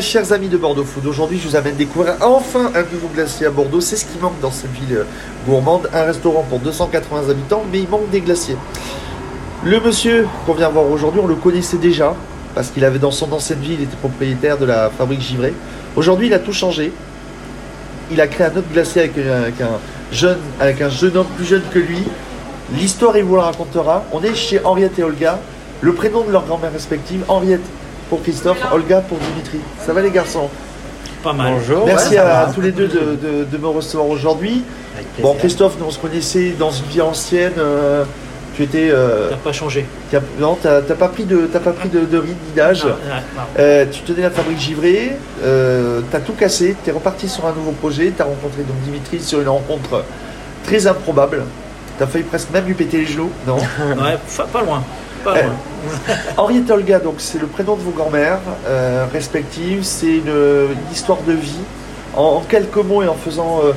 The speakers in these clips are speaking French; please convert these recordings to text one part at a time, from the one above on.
chers amis de Bordeaux Food, aujourd'hui je vous amène découvrir enfin un nouveau glacier à Bordeaux. C'est ce qui manque dans cette ville euh, gourmande. Un restaurant pour 280 habitants, mais il manque des glaciers. Le monsieur qu'on vient voir aujourd'hui, on le connaissait déjà, parce qu'il avait dans son ancienne vie, il était propriétaire de la fabrique givrée. Aujourd'hui, il a tout changé. Il a créé un autre glacier avec, avec un, jeune, avec un jeune homme plus jeune que lui. L'histoire, il vous la racontera. On est chez Henriette et Olga. Le prénom de leur grand-mère respective, Henriette pour Christophe, Olga pour Dimitri. Ça va les garçons? Pas mal. Bonjour. Merci ouais, à va. tous les deux de, de- de me recevoir aujourd'hui. Bon, Christophe, nous on se connaissait dans une vie ancienne. euh, tu étais. euh, T'as pas changé. t'as- non, t'as pas pris de, t'as pas pris de, de d'âge. Euh, tu tenais la fabrique givrée, euh, t'as tout cassé, t'es reparti sur un nouveau projet, t'as rencontré donc Dimitri sur une rencontre très improbable. T'as failli presque même lui péter les genoux, non? Ouais, pas loin. Pas Eh, loin. Henriette Olga, donc c'est le prénom de vos grand-mères euh, respectives. C'est une, une histoire de vie. En, en quelques mots et en faisant euh,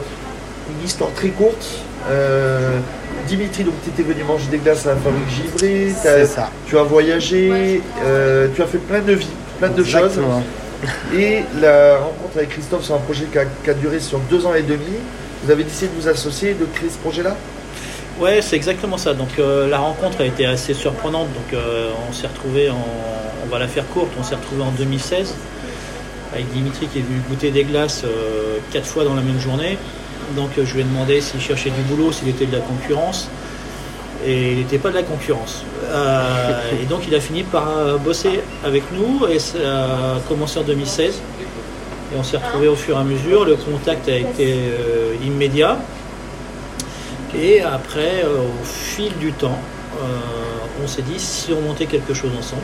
une histoire très courte. euh, Dimitri, donc tu étais venu manger des glaces à la fabrique givrée. t'as- C'est ça. Tu as voyagé, euh, tu as fait plein de vies, plein de choses. Et la rencontre avec Christophe sur un projet qui a, qui a duré sur deux ans et demi. Vous avez décidé de vous associer et de créer ce projet-là? Ouais, c'est exactement ça. Donc euh, la rencontre a été assez surprenante. Donc euh, on s'est retrouvé en, on va la faire courte. On s'est retrouvé en 2016 avec Dimitri qui est venu goûter des glaces euh, quatre fois dans la même journée. Donc je lui ai demandé s'il cherchait du boulot, s'il était de la concurrence. Et il n'était pas de la concurrence. Et donc il a fini par bosser avec nous et ça a commencé en 2016. Et on s'est retrouvé au fur et à mesure. Le contact a été immédiat. Et après, euh, au fil du temps, euh, on s'est dit si on montait quelque chose ensemble.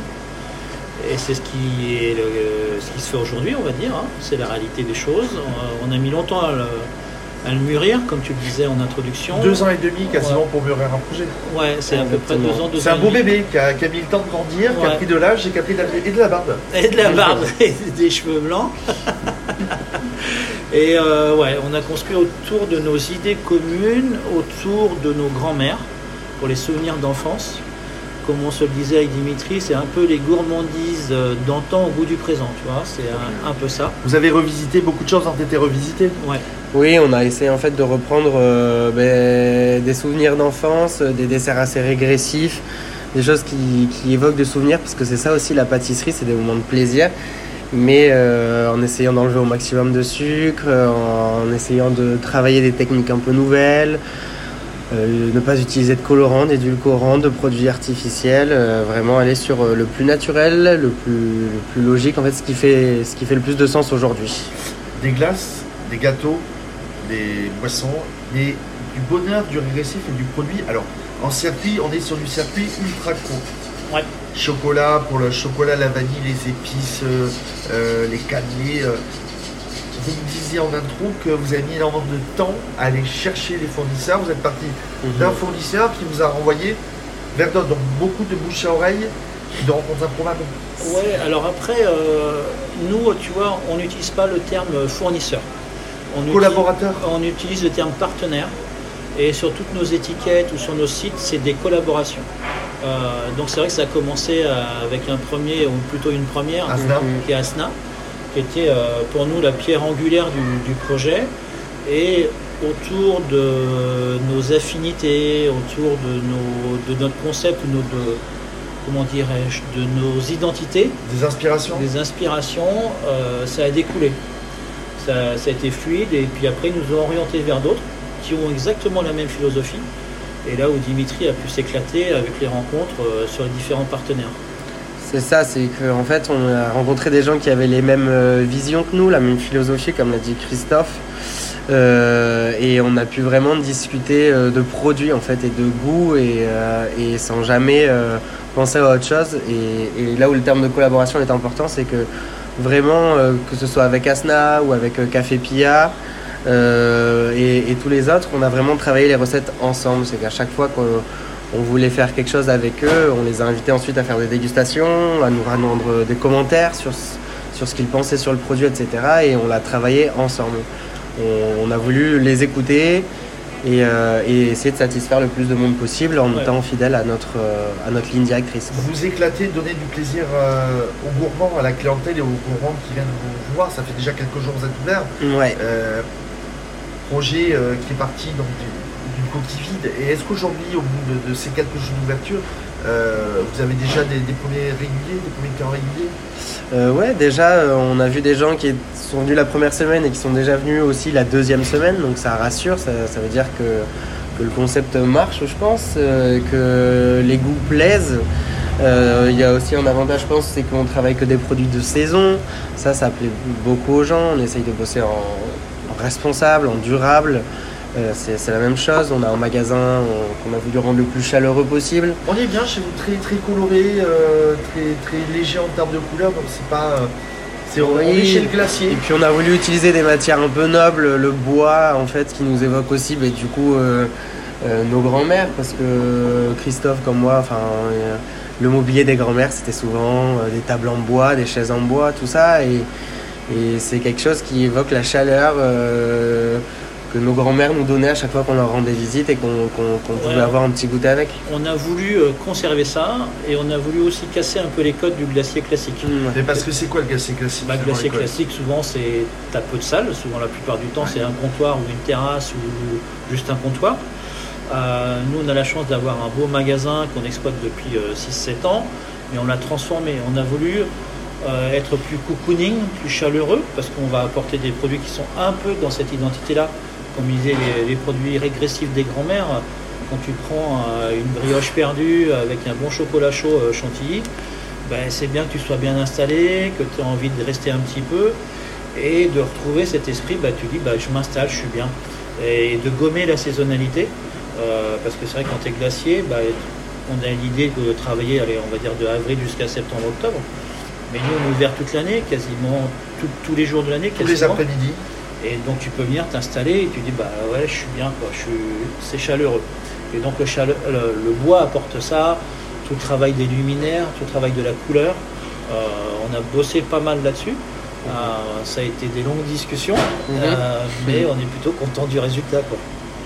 Et c'est ce qui, est le- ce qui se fait aujourd'hui, on va dire. hein. C'est la réalité des choses. Euh, on a mis longtemps à le, à le mûrir, comme tu le disais en introduction. Deux ans et demi quasiment pour mûrir un projet. Ouais, c'est à peu près deux ans, deux C'est un beau bébé qui a, qui a mis le temps de grandir, qui a pris de l'âge et qui a pris de la, et de la barbe. Et de la barbe et des cheveux blancs. Et euh, ouais, on a construit autour de nos idées communes, autour de nos grands-mères, pour les souvenirs d'enfance. Comme on se le disait avec Dimitri, c'est un peu les gourmandises euh, d'antan au goût du présent, tu vois, c'est un, un peu ça. Vous avez revisité, beaucoup de choses ont été revisitées. Ouais, Oui, on a essayé en fait de reprendre euh, ben, des souvenirs d'enfance, des desserts assez régressifs, des choses qui, qui évoquent des souvenirs, parce que c'est ça aussi la pâtisserie, c'est des moments de plaisir, mais euh, en essayant d'enlever au maximum de sucre, euh, en essayant de travailler des techniques un peu nouvelles, euh, ne pas utiliser de colorants, d'édulcorants, de produits artificiels, euh, vraiment aller sur le plus naturel, le plus, le plus logique, en fait ce qui fait, ce qui fait le plus de sens aujourd'hui. Des glaces, des gâteaux, des boissons, des, du bonheur, du régressif et du produit. Alors, en circuit, on est sur du circuit ultra court. Ouais. Chocolat, pour le chocolat, la vanille, les épices, euh, euh, les cannelés. euh. Vous me disiez en intro que vous avez mis énormément de temps à aller chercher les fournisseurs. Vous êtes parti d'un fournisseur qui vous a renvoyé vers d'autres. Donc beaucoup de bouche à oreille, de rencontres improbables. Ouais, alors après, euh, nous, tu vois, on n'utilise pas le terme fournisseur. On utilise- Collaborateur. On utilise le terme partenaire. Et sur toutes nos étiquettes ou sur nos sites, c'est des collaborations. Euh, donc c'est vrai que ça a commencé euh, avec un premier, ou plutôt une première, Asna. qui est Asna, qui était euh, pour nous la pierre angulaire du, du projet. Et autour de nos affinités, autour de, nos, de notre concept, de, comment dirais-je, de nos identités, Des inspirations. des inspirations, euh, ça a découlé. Ça, ça a été fluide et puis après ils nous ont orientés vers d'autres qui ont exactement la même philosophie. Et là où Dimitri a pu s'éclater avec les rencontres euh, sur les différents partenaires. C'est ça, c'est qu'en fait, on a rencontré des gens qui avaient les mêmes euh, visions que nous, la même philosophie, comme l'a dit Christophe. Euh, et on a pu vraiment discuter de produits en fait et de goût et, sans jamais penser à autre chose. Et, et là où le terme de collaboration est important, c'est que vraiment, que ce soit avec Asna ou avec Café Pia euh, et, et tous les autres, on a vraiment travaillé les recettes ensemble. C'est qu'à chaque fois qu'on on voulait faire quelque chose avec eux, on les a invités ensuite à faire des dégustations, à nous rendre des commentaires sur, ce- sur ce qu'ils pensaient sur le produit, etc. Et on l'a travaillé ensemble. On, on a voulu les écouter et, euh, et essayer de satisfaire le plus de monde possible en Ouais. étant fidèle à notre, euh, à notre ligne directrice. quoi. Vous éclatez, donnez du plaisir euh, aux gourmands, à la clientèle et aux gourmands qui viennent vous voir. Ça fait déjà quelques jours que vous êtes ouverts. Ouais. Projet euh, qui est parti donc du- d'une coquille vide. Et est-ce qu'aujourd'hui, au bout de, ces quelques jours d'ouverture, euh, vous avez déjà des, premiers réguliers, des premiers clients réguliers? Euh, ouais, déjà, euh, on a vu des gens qui sont venus la première semaine et qui sont déjà venus aussi la deuxième semaine, donc ça rassure, ça, veut dire que, que le concept marche, je pense, que les goûts plaisent. Il y a aussi un avantage, je pense, c'est qu'on travaille que des produits de saison. Ça, ça plaît beaucoup aux gens. On essaye de bosser en, en responsable, en durable. Euh, c'est la même chose. On a un magasin qu'on a voulu rendre le plus chaleureux possible. On est bien chez vous, très très coloré, euh, très très léger en termes de couleurs, donc c'est pas. euh, c'est on Oui. est chez le Et glacier. puis on a voulu utiliser des matières un peu nobles, le bois en fait qui nous évoque aussi mais du coup euh, nos grands-mères parce que Christophe comme moi, enfin le mobilier des grands-mères c'était souvent des tables en bois, des chaises en bois, tout ça et, et c'est quelque chose qui évoque la chaleur euh, que nos grands-mères nous donnaient à chaque fois qu'on leur rendait visite et qu'on pouvait avoir un petit goûter avec. On a voulu euh, conserver ça et on a voulu aussi casser un peu les codes du glacier classique. Mais parce que c'est quoi le glacier classique Bah, dans glacier classique, souvent c'est t'as peu de salle, souvent la plupart du temps c'est un comptoir ou une terrasse ou juste un comptoir. Euh, nous on a la chance d'avoir un beau magasin qu'on exploite depuis euh, 6-7 ans, mais on l'a transformé. On a voulu euh, être plus cocooning, plus chaleureux, parce qu'on va apporter des produits qui sont un peu dans cette identité-là. Comme disais, les, produits régressifs des grands-mères, quand tu prends euh, une brioche perdue avec un bon chocolat chaud euh, chantilly, ben, c'est bien que tu sois bien installé, que tu as envie de rester un petit peu et de retrouver cet esprit, bah, tu dis bah, je m'installe, je suis bien. Et de gommer la saisonnalité, euh, parce que c'est vrai que quand tu es glacier, bah, on a l'idée de travailler, allez, on va dire de avril jusqu'à septembre-octobre. Mais nous, on est ouvert toute l'année, quasiment tout- tous les jours de l'année. Tous les quasiment. après-midi. Et donc tu peux venir t'installer et tu dis bah ouais je suis bien quoi, c'est chaleureux. Et donc le, chale- le, le bois apporte ça, tout le travail des luminaires, tout le travail de la couleur. Euh, on a bossé pas mal là-dessus. Euh, ça a été des longues discussions, Mhm. euh, mais on est plutôt content du résultat quoi.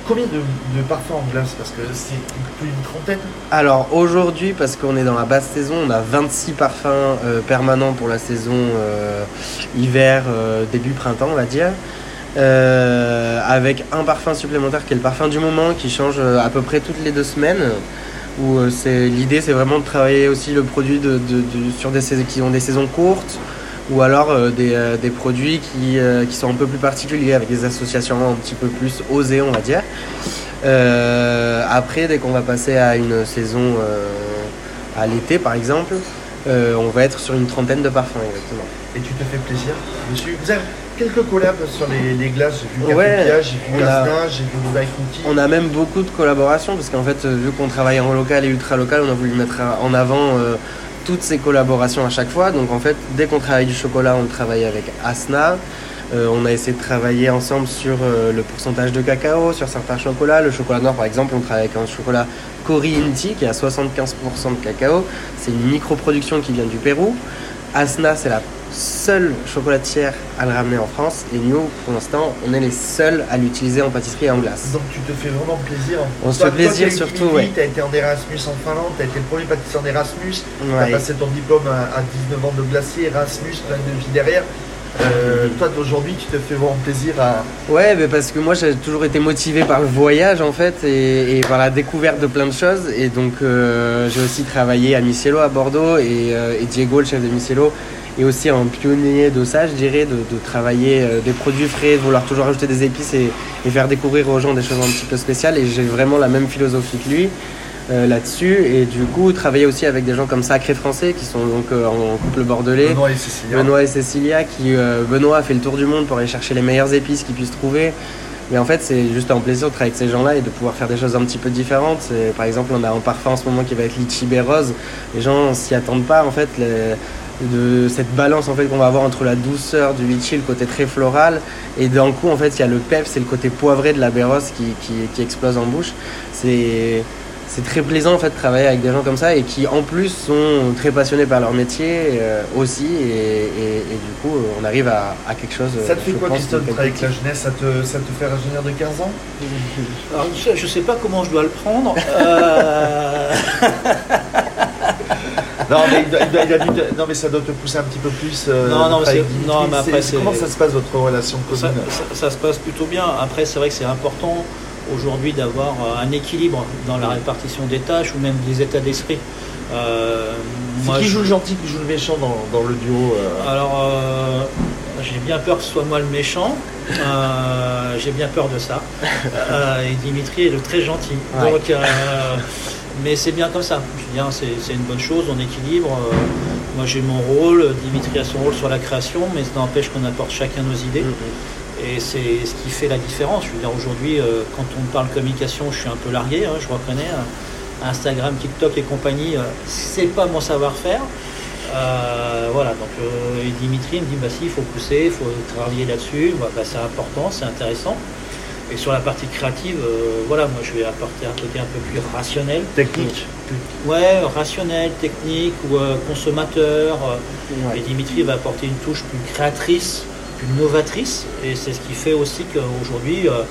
Combien de, parfums en glace Parce que c'est plus d'une trentaine. Alors aujourd'hui, parce qu'on est dans la basse saison, on a 26 parfums euh, permanents pour la saison euh, hiver, euh, début printemps, on va dire. Avec un parfum supplémentaire qui est le parfum du moment qui change à peu près toutes les deux semaines. Où c'est l'idée, c'est vraiment de travailler aussi le produit de, sur des saisons qui ont des saisons courtes ou alors des, des produits qui, qui sont un peu plus particuliers avec des associations un petit peu plus osées, on va dire. Euh, après, dès qu'on va passer à une saison euh, à l'été, par exemple, euh, on va être sur une trentaine de parfums, exactement. Et tu te fais plaisir dessus. Vous avez quelques collabs sur les, les glaces. J'ai vu Ouais, j'ai vu on a- Asna, j'ai vu Nouvelle Fruity. On a même beaucoup de collaborations parce qu'en fait, vu qu'on travaille en local et ultra local, on a voulu mettre en avant euh, toutes ces collaborations à chaque fois. Donc en fait, dès qu'on travaille du chocolat, on le travaille avec Asna. Euh, on a essayé de travailler ensemble sur euh, le pourcentage de cacao, sur certains chocolats. Le chocolat noir, par exemple, on travaille avec un chocolat Cori Inti qui est à 75% de cacao. C'est une micro-production qui vient du Pérou. Asna, c'est la seule chocolatière à le ramener en France. Et nous, pour l'instant, on est les seuls à l'utiliser en pâtisserie et en glace. Donc tu te fais vraiment plaisir. On se fait plaisir toi surtout, ouais. Tu as été en Erasmus en Finlande, tu as été le premier pâtissier en Erasmus. Tu as Ouais. passé ton diplôme à, à 19 ans de glacier, Erasmus, plein de vie derrière. Euh, toi d'aujourd'hui, tu te fais vraiment plaisir à. Ouais, mais parce que moi j'ai toujours été motivé par le voyage en fait et, par la découverte de plein de choses. Et donc euh, j'ai aussi travaillé à Micielo à Bordeaux et, euh, et Diego, le chef de Micielo, est aussi un pionnier de ça, je dirais, de, travailler des produits frais, de vouloir toujours ajouter des épices et faire découvrir aux gens des choses un petit peu spéciales. Et j'ai vraiment la même philosophie que lui. Euh, là-dessus. Et du coup travailler aussi avec des gens comme Sacré Français qui sont donc euh, en couple bordelais. Benoît et Cécilia. Benoît et Cécilia qui euh, Benoît a fait le tour du monde pour aller chercher les meilleures épices qu'il puisse trouver. Mais en fait c'est juste un plaisir de travailler avec ces gens là et de pouvoir faire des choses un petit peu différentes. Par exemple on a un parfum en ce moment qui va être litchi rose. Les gens s'y attendent pas en fait les- de cette balance en fait qu'on va avoir entre la douceur du litchi le côté très floral. Et d'un coup en fait il y a le peps c'est le côté poivré de la baie rose qui, qui, qui explose en bouche. C'est c'est très plaisant en fait de travailler avec des gens comme ça et qui en plus sont très passionnés par leur métier euh, aussi et, et- et du coup on arrive à, à quelque chose. Ça te fait je quoi, Christophe, travailler avec la jeunesse? Ça te, ça te fait un ingénieur de 15 ans? Alors, je- sais pas comment je dois le prendre. Euh, non mais, il doit- il doit- il a dû te- non, mais ça doit te pousser un petit peu plus. euh, Non, non, non, mais après, Comment ça se passe, votre relation ça, commune? ça- ça se passe plutôt bien. Après, c'est vrai que c'est important aujourd'hui d'avoir euh, un équilibre dans la répartition des tâches ou même des états d'esprit. Euh, moi, qui je- joue le gentil, qui joue le méchant dans, dans le duo euh Alors, euh, j'ai bien peur que ce soit moi le méchant. J'ai bien peur de ça. Et Dimitri est le très gentil. Ouais. Donc, mais c'est bien comme ça. Je c'est, une bonne chose, on équilibre. Moi, j'ai mon rôle, Dimitri a son rôle sur la création, mais ça n'empêche qu'on apporte chacun nos idées. Mm, Et c'est ce qui fait la différence. Je veux dire, aujourd'hui, euh, quand on parle communication, je suis un peu largué, hein, je reconnais. hein. Instagram, TikTok et compagnie, euh, c'est pas mon savoir-faire. Euh, voilà, donc euh, et Dimitri me dit bah si, il faut pousser, il faut travailler là-dessus, Bah, bah, c'est important, c'est intéressant. Et sur la partie créative, voilà, moi je vais apporter un côté un peu plus rationnel. Technique. Plus- ouais, rationnel, technique ou consommateur. Ouais. et Dimitri va apporter une touche plus créatrice, novatrice. Et c'est ce qui fait aussi qu'aujourd'hui, euh,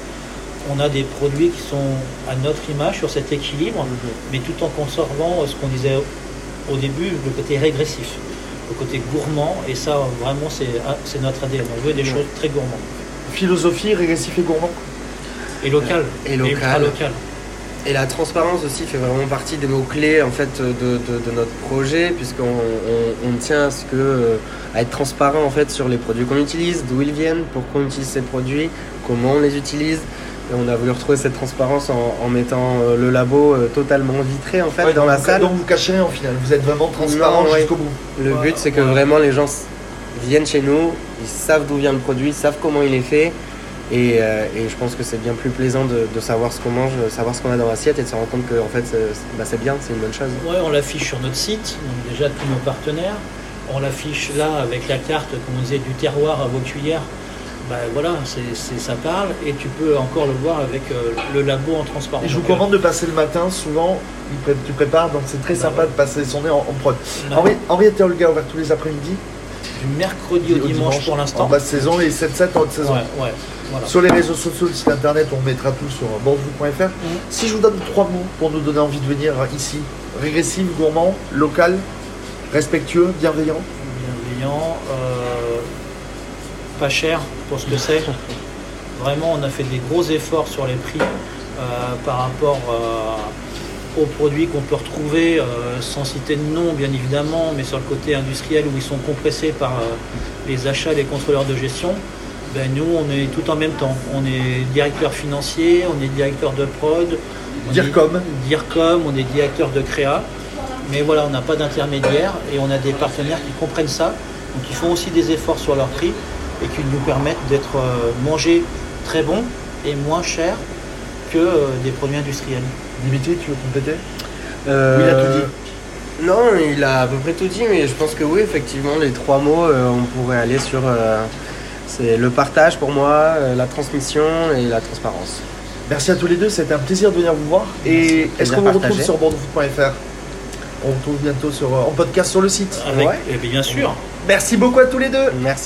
on a des produits qui sont à notre image sur cet équilibre, mais tout en conservant ce qu'on disait au début, le côté régressif, le côté gourmand. Et ça, vraiment, c'est ah, c'est notre ADN. On veut des choses très gourmandes. Philosophie, régressif et gourmand. Et local. Et local. ultra local. Et la transparence aussi fait vraiment partie des mots-clés en fait de, de- de notre projet puisqu'on on, on tient à ce que à être transparent en fait sur les produits qu'on utilise, d'où ils viennent, pourquoi on utilise ces produits, comment on les utilise. Et on a voulu retrouver cette transparence en, en mettant euh, le labo euh, totalement vitré en fait Ouais, dans donc la vous- salle. Donc vous cachez rien au final, vous êtes vraiment transparent ouais. jusqu'au bout. Le but c'est que ouais. vraiment les gens viennent chez nous, ils savent d'où vient le produit, ils savent comment il est fait. Et, euh, et je pense que c'est bien plus plaisant de, de savoir ce qu'on mange, de savoir ce qu'on a dans l'assiette et de se rendre compte que en fait c'est bah, c'est bien, c'est une bonne chose. Ouais, on l'affiche sur notre site, donc déjà tous nos partenaires. On l'affiche là avec la carte, comme on disait, du terroir à vos cuillères. Ben voilà, c'est, c'est- ça parle et tu peux encore le voir avec euh, le labo en transparent. Et je vous euh, commande de passer le matin, souvent, tu prépares, donc c'est très Bah sympa ouais. de passer son nez en, en prod. là, Henri- Henriette et Olga ouvert tous les après-midi, du mercredi au, dimanche, pour en l'instant. basse saison et 7-7 en haute saison. Ouais, ouais, voilà. Sur les réseaux sociaux, le site internet, on mettra tout sur bordeaux.fr. Mhm. Si je vous donne trois mots pour nous donner envie de venir ici, régressif, gourmand, local, respectueux, bienveillant. bienveillant, euh, pas cher pour ce que c'est. Vraiment, on a fait des gros efforts sur les prix euh, par rapport euh, aux produits qu'on peut retrouver, euh, sans citer de nom bien évidemment, mais sur le côté industriel où ils sont compressés par euh, les achats, les contrôleurs de gestion. Ben, nous, on est tout en même temps. On est directeur financier, on est directeur de prod, on Dircom. est Dircom, on est directeur de créa. Mais voilà, on n'a pas d'intermédiaire et on a des partenaires qui comprennent ça. Donc ils font aussi des efforts sur leur prix et qui nous permettent d'être euh, mangés très bon et moins cher que euh, des produits industriels. Dimitri, tu veux compléter Euh, il a tout dit. Non, il a à peu près tout dit, mais je pense que oui, effectivement, les trois mots, euh, on pourrait aller sur. euh, c'est le partage pour moi, euh, la transmission et la transparence. Merci à tous les deux, c'était un plaisir de venir vous voir. Et est-ce qu'on vous retrouve sur bordeauxfoot.fr On vous retrouve bientôt sur, euh, en podcast sur le site. Avec, Ouais. et bien sûr. Merci beaucoup à tous les deux. Merci.